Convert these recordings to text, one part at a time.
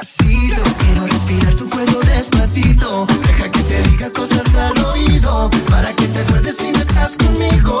despacito. Quiero respirar tu cuello despacito. Deja que te diga cosas al oído. Para que te acuerdes si no estás conmigo.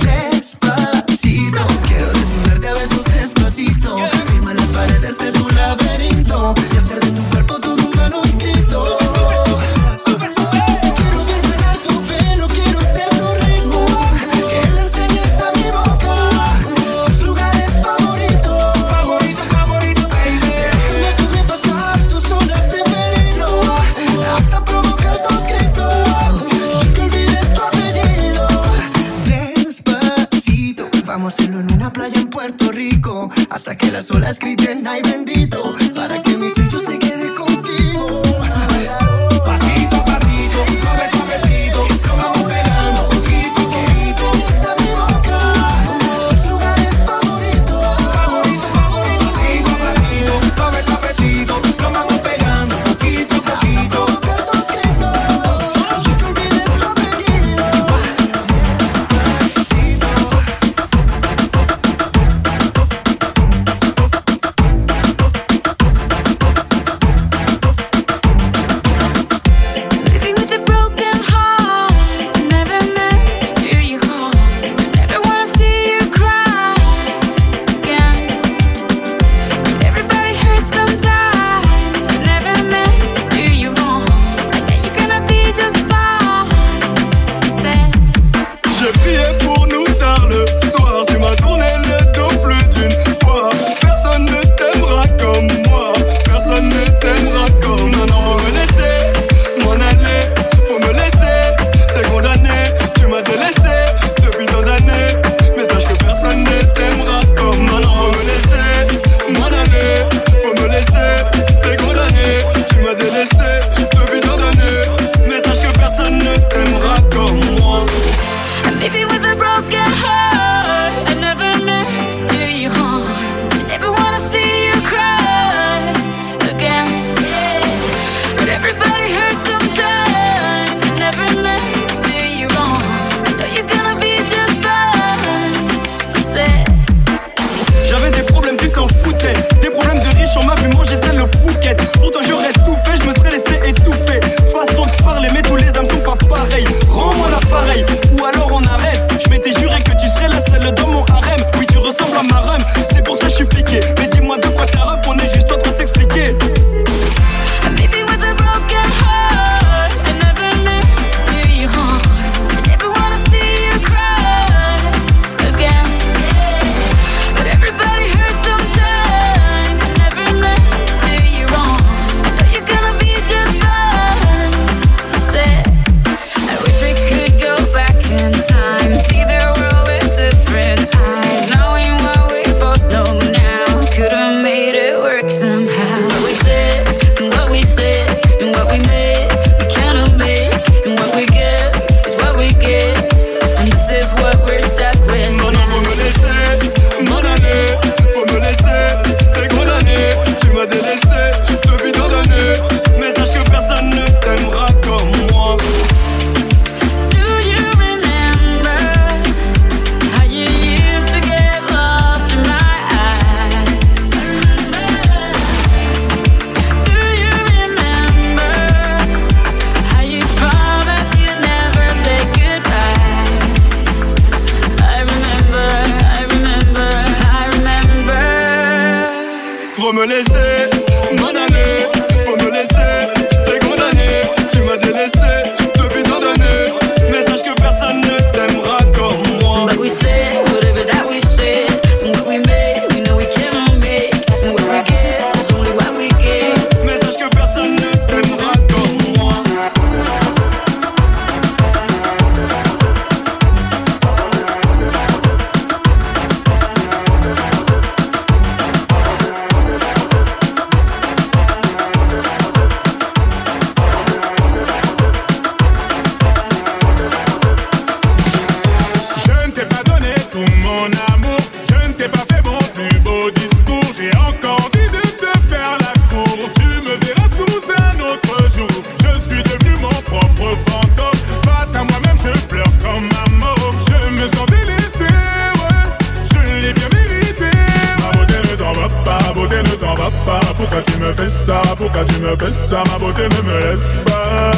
fais ça Pourquoi tu me fais ça Ma beauté ne me laisse pas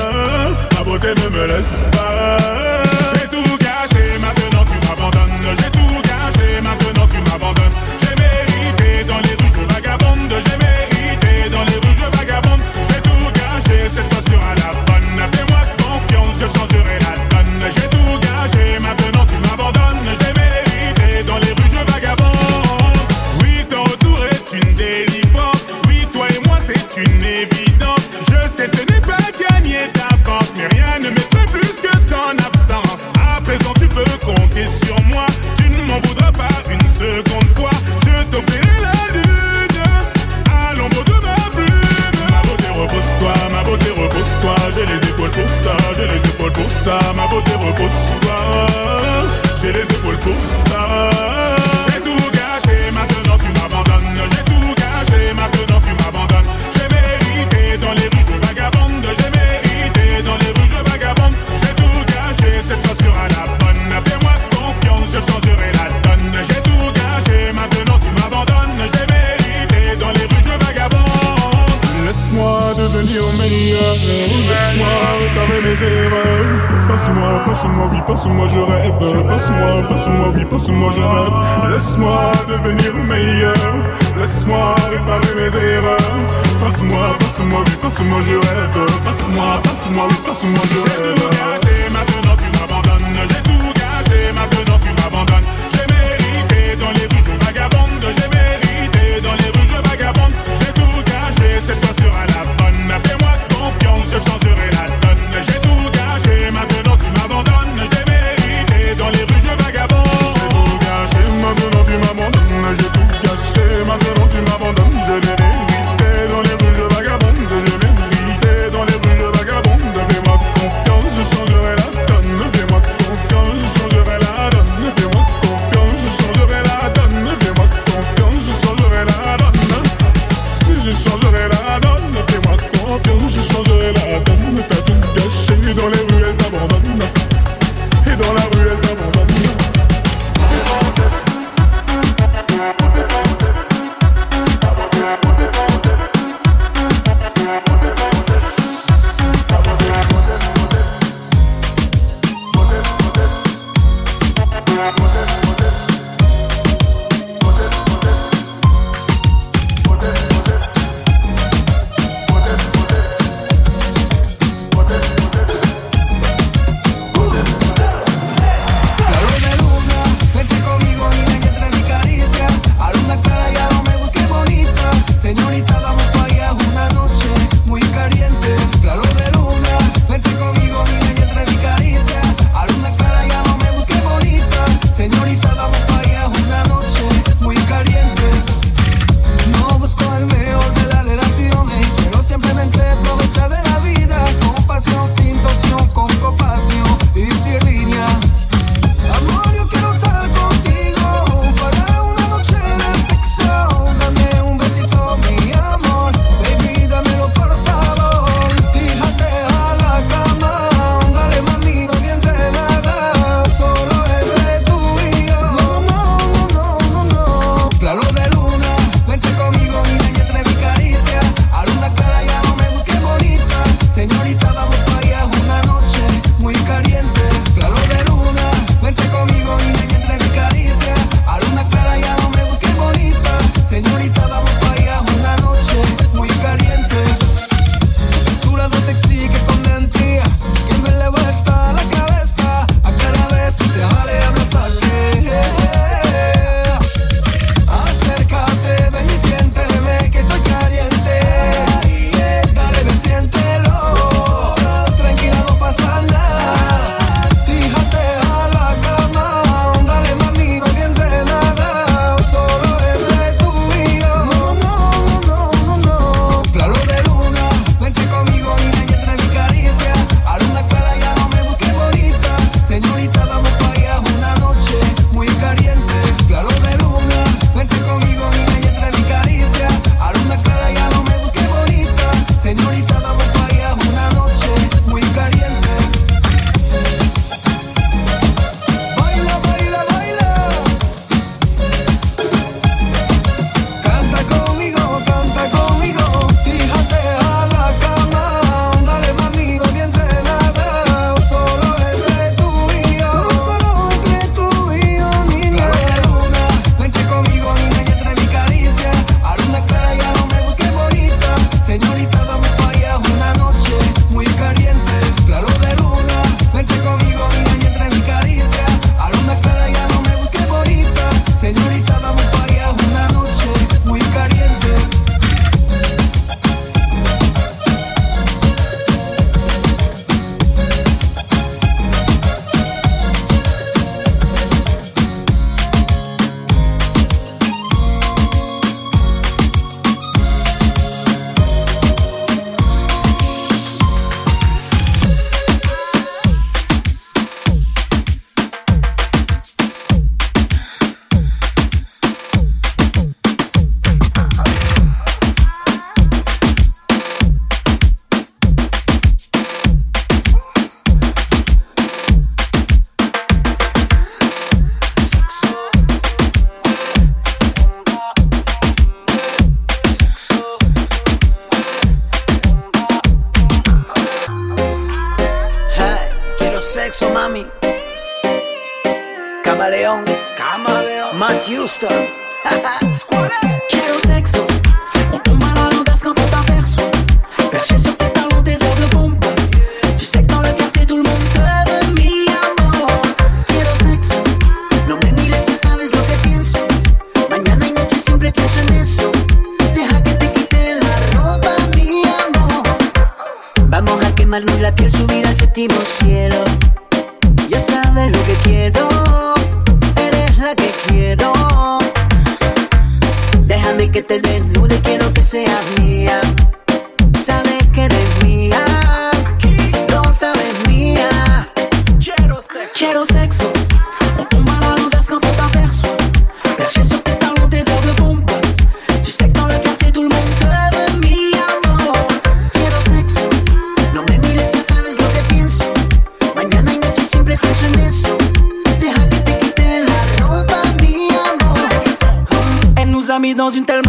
Ma beauté ne me laisse pas. J'ai tout gâché, maintenant tu m'abandonnes. J'ai tout gâché, maintenant tu m'abandonnes. ma beauté repose sur toi. Passe-moi, passe-moi, oui, passe-moi, je rêve. Passe-moi, passe-moi, oui, passe-moi, je rêve. Laisse-moi devenir meilleur. Laisse-moi réparer mes erreurs. Passe-moi, passe-moi, oui, passe-moi, je rêve. Passe-moi, passe-moi, oui, passe-moi, je rêve. J'ai tout gâché, maintenant tu m'abandonnes. J'ai tout gâché, maintenant tu m'abandonnes. J'ai mérité dans les. dans une telle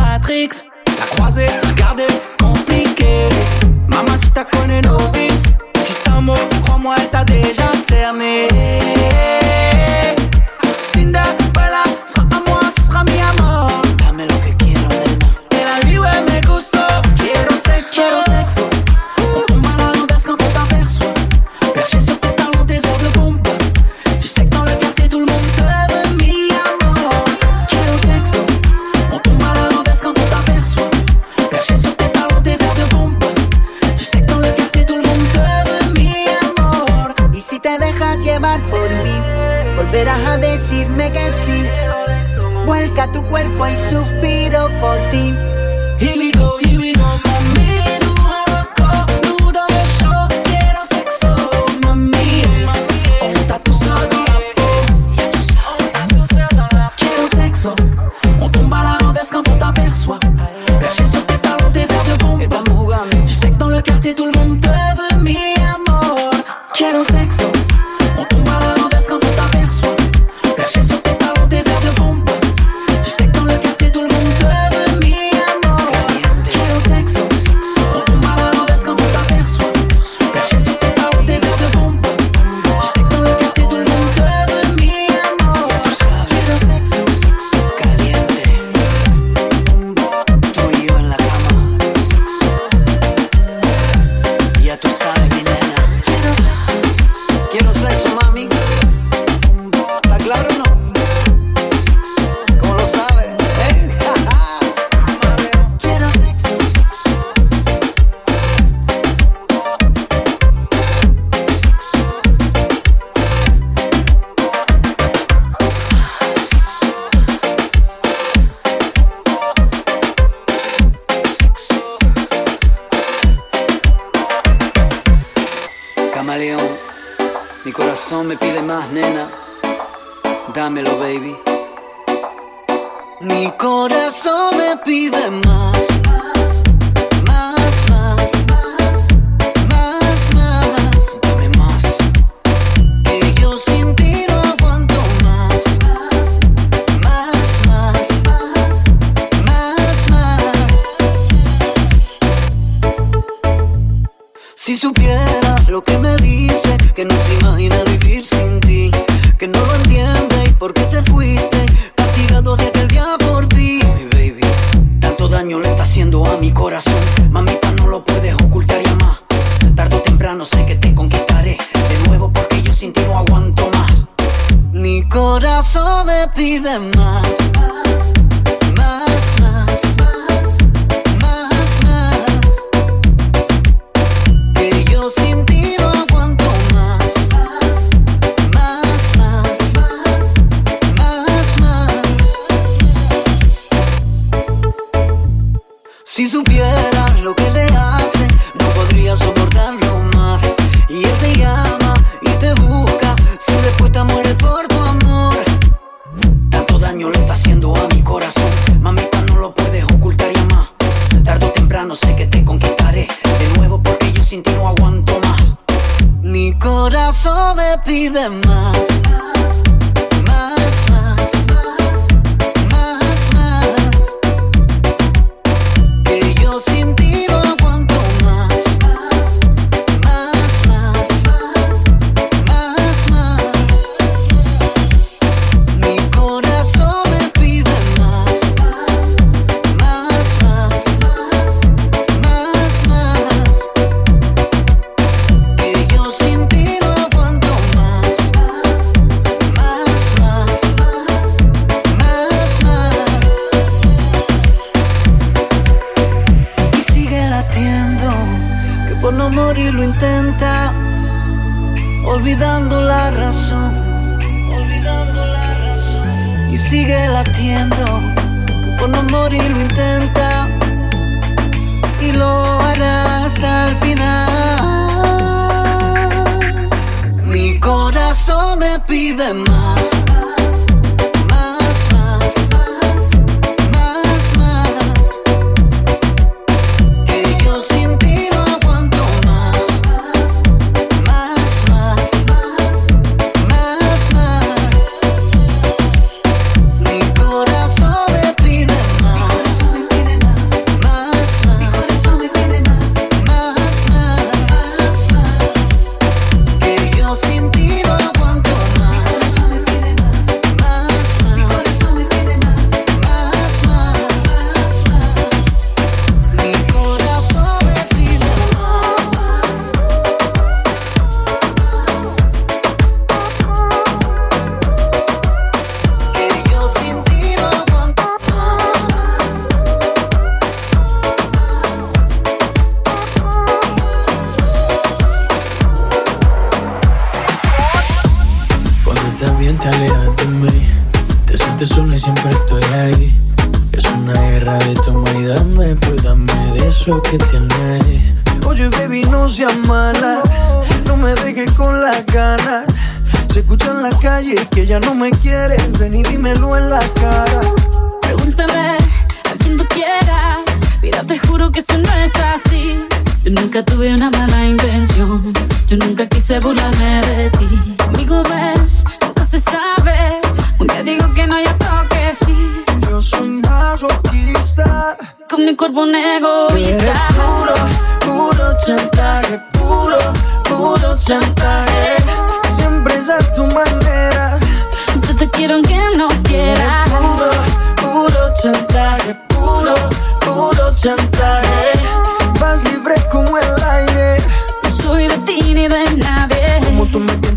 partito il monte sé que te conquistaré de nuevo porque yo sin ti no aguanto más. Mi corazón me pide más. Yo nunca tuve una mala intención. Yo nunca quise burlarme de ti. Conmigo ves, nunca se sabe. Un día digo que no, ya toque sí. Yo soy masoquista. Con mi cuerpo un Eres egoísta. puro, puro chantaje. Puro, puro chantaje. Siempre es a tu manera. Yo te quiero aunque no quieras. Puro, puro chantaje. Puro, puro chantaje. Vas libre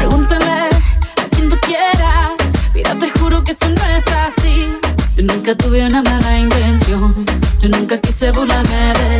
Pregúntale a quien tú quieras. Mira, te juro que eso no es así. Yo nunca tuve una mala intención. Yo nunca quise burlarme de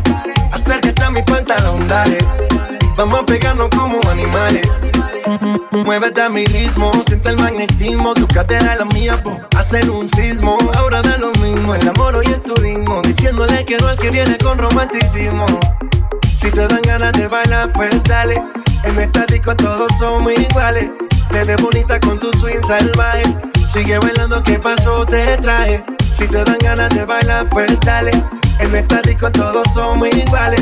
mi cuenta la onda. Vamos a pegarnos como animales. Muévete a mi ritmo, siente el magnetismo, tu cadera es la mía, pues, po, hacer un sismo. Ahora da lo mismo, el amor hoy el turismo, diciéndole que no al que viene con romanticismo. Si te dan ganas de bailar, pues dale. En estático todos somos iguales. Te ves bonita con tu swing salvaje. Sigue bailando, que paso te traje. Si te dan ganas de bailar, pues dale. En estático todos somos iguales.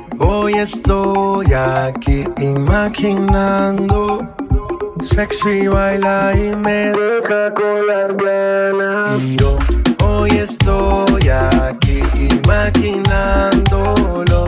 Hoy estoy aquí imaginando. Sexy baila y me deja con las ganas. Y yo hoy estoy aquí imaginándolo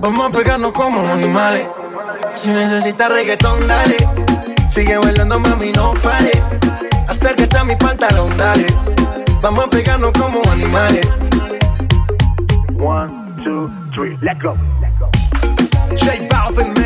Vamos a pegarnos como animales. Si necesitas reggaetón, dale. Sigue bailando, mami, no pare. Acércate a mi pantalón, dale. Vamos a pegarnos como animales. One, two, three, let go. J Balvin,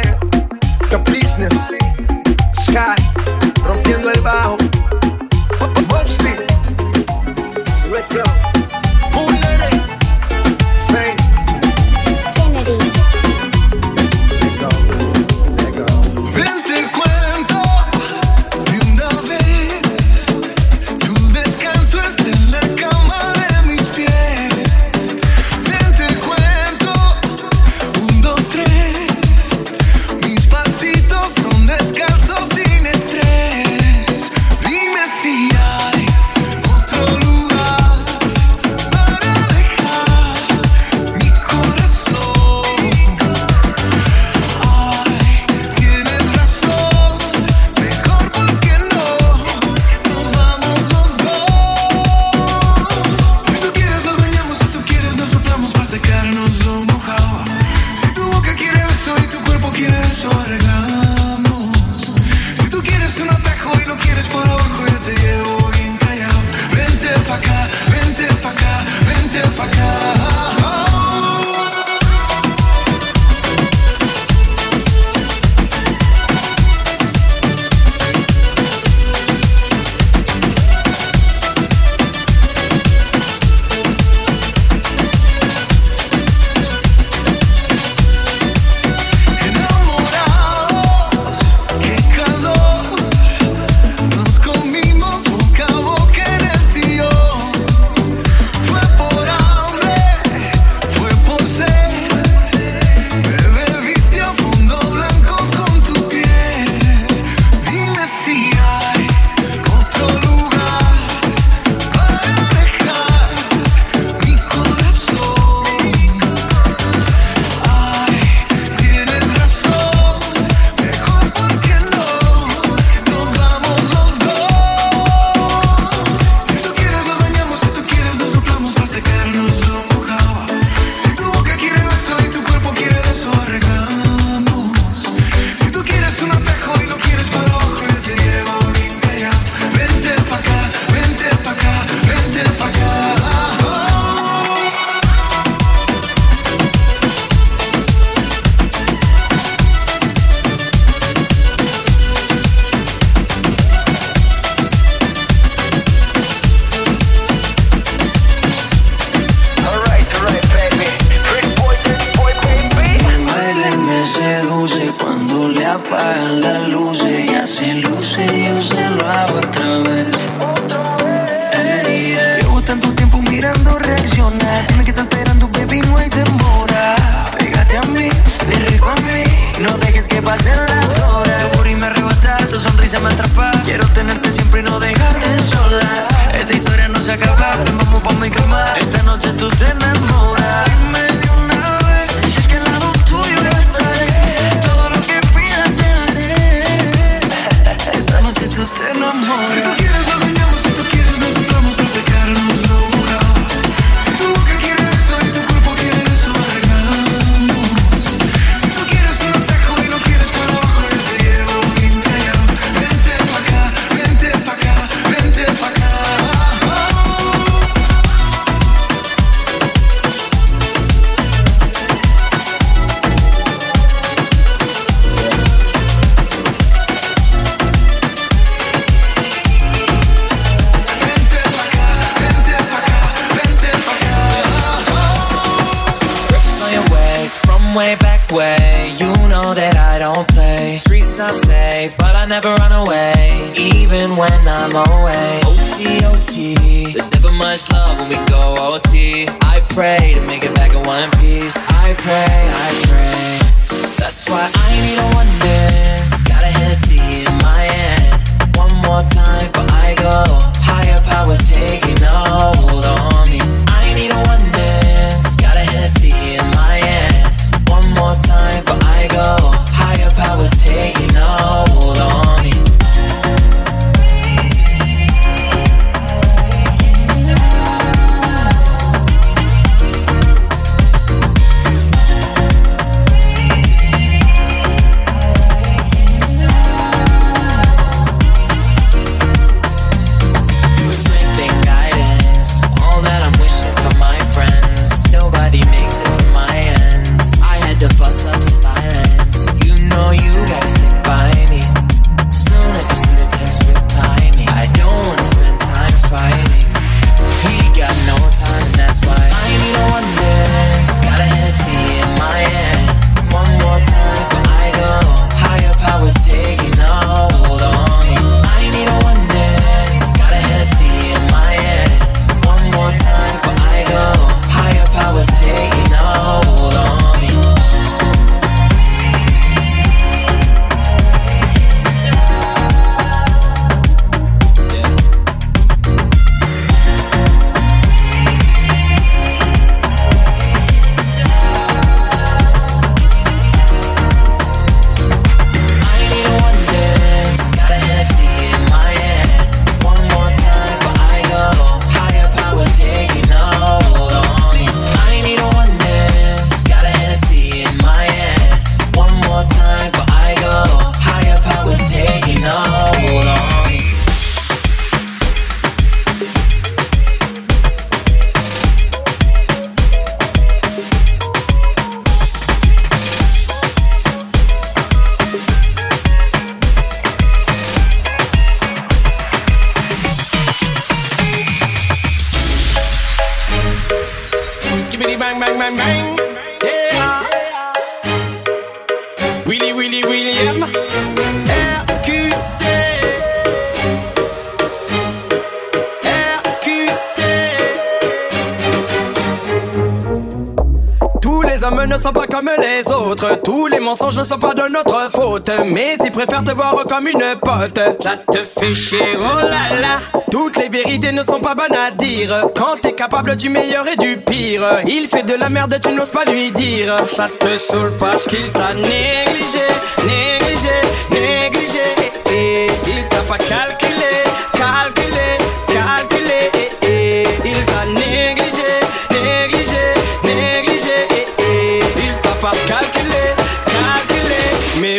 mensonges ne sont pas de notre faute, mais ils préfèrent te voir comme une pote. Ça te fait chier, oh là là. Toutes les vérités ne sont pas bonnes à dire. Quand t'es capable du meilleur et du pire, il fait de la merde, tu n'oses pas lui dire. Ça te saoule parce qu'il t'a négligé, négligé, négligé. Et il t'a pas calculé.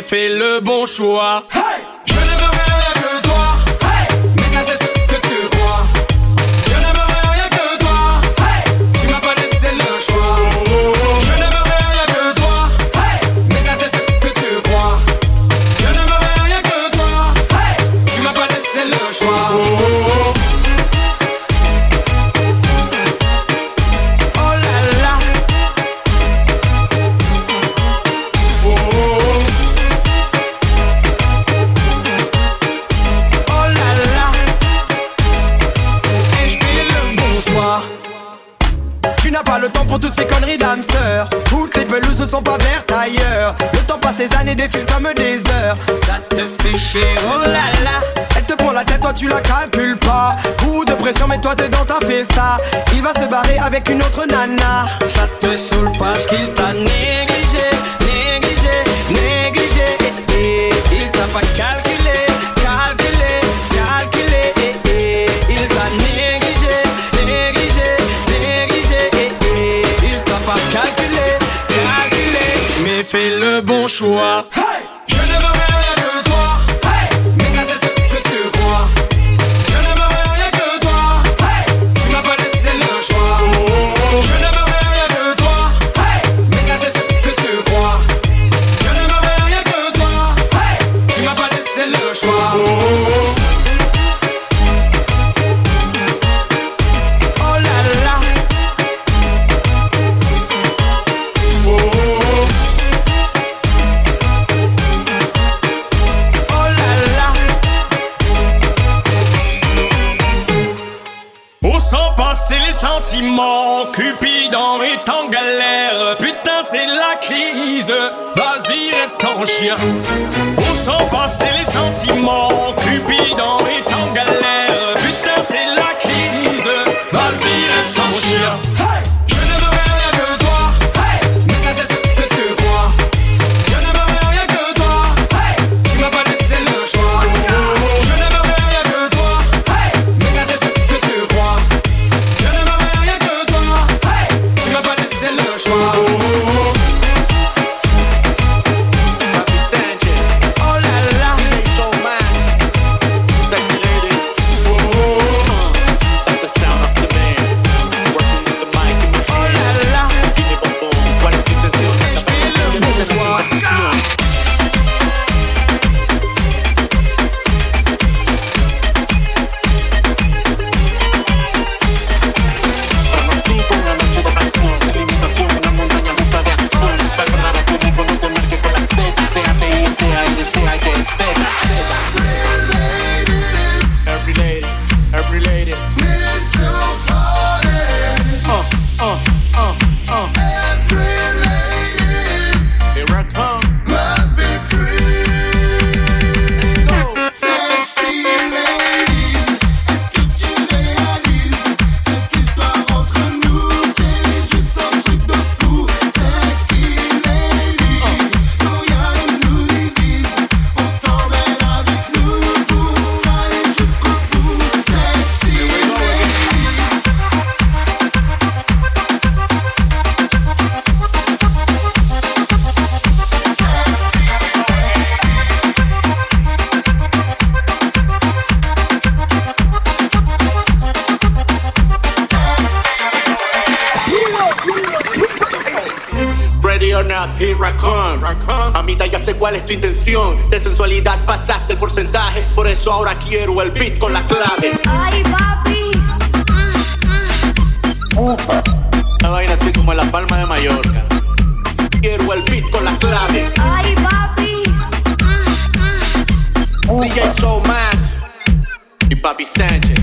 Fais le bon choix. tu la calcules pas. Coup de pression, mais toi t'es dans ta festa. Il va se barrer avec une autre nana. Ça te saoule parce qu'il t'a négligé, négligé, négligé. Il t'a pas calculé, calculé, calculé. Il t'a négligé, négligé, négligé. il t'a pas calculé, calculé. Mais fais le bon choix. laisse ton chien. or not, here ya sé cuál es tu intención. De sensualidad pasaste el porcentaje. Por eso ahora quiero el beat con la clave. Ay, papi. La vaina así como en la palma de Mallorca. Quiero el beat con la clave. Ay, papi. DJ Soul Max. Y papi Sánchez.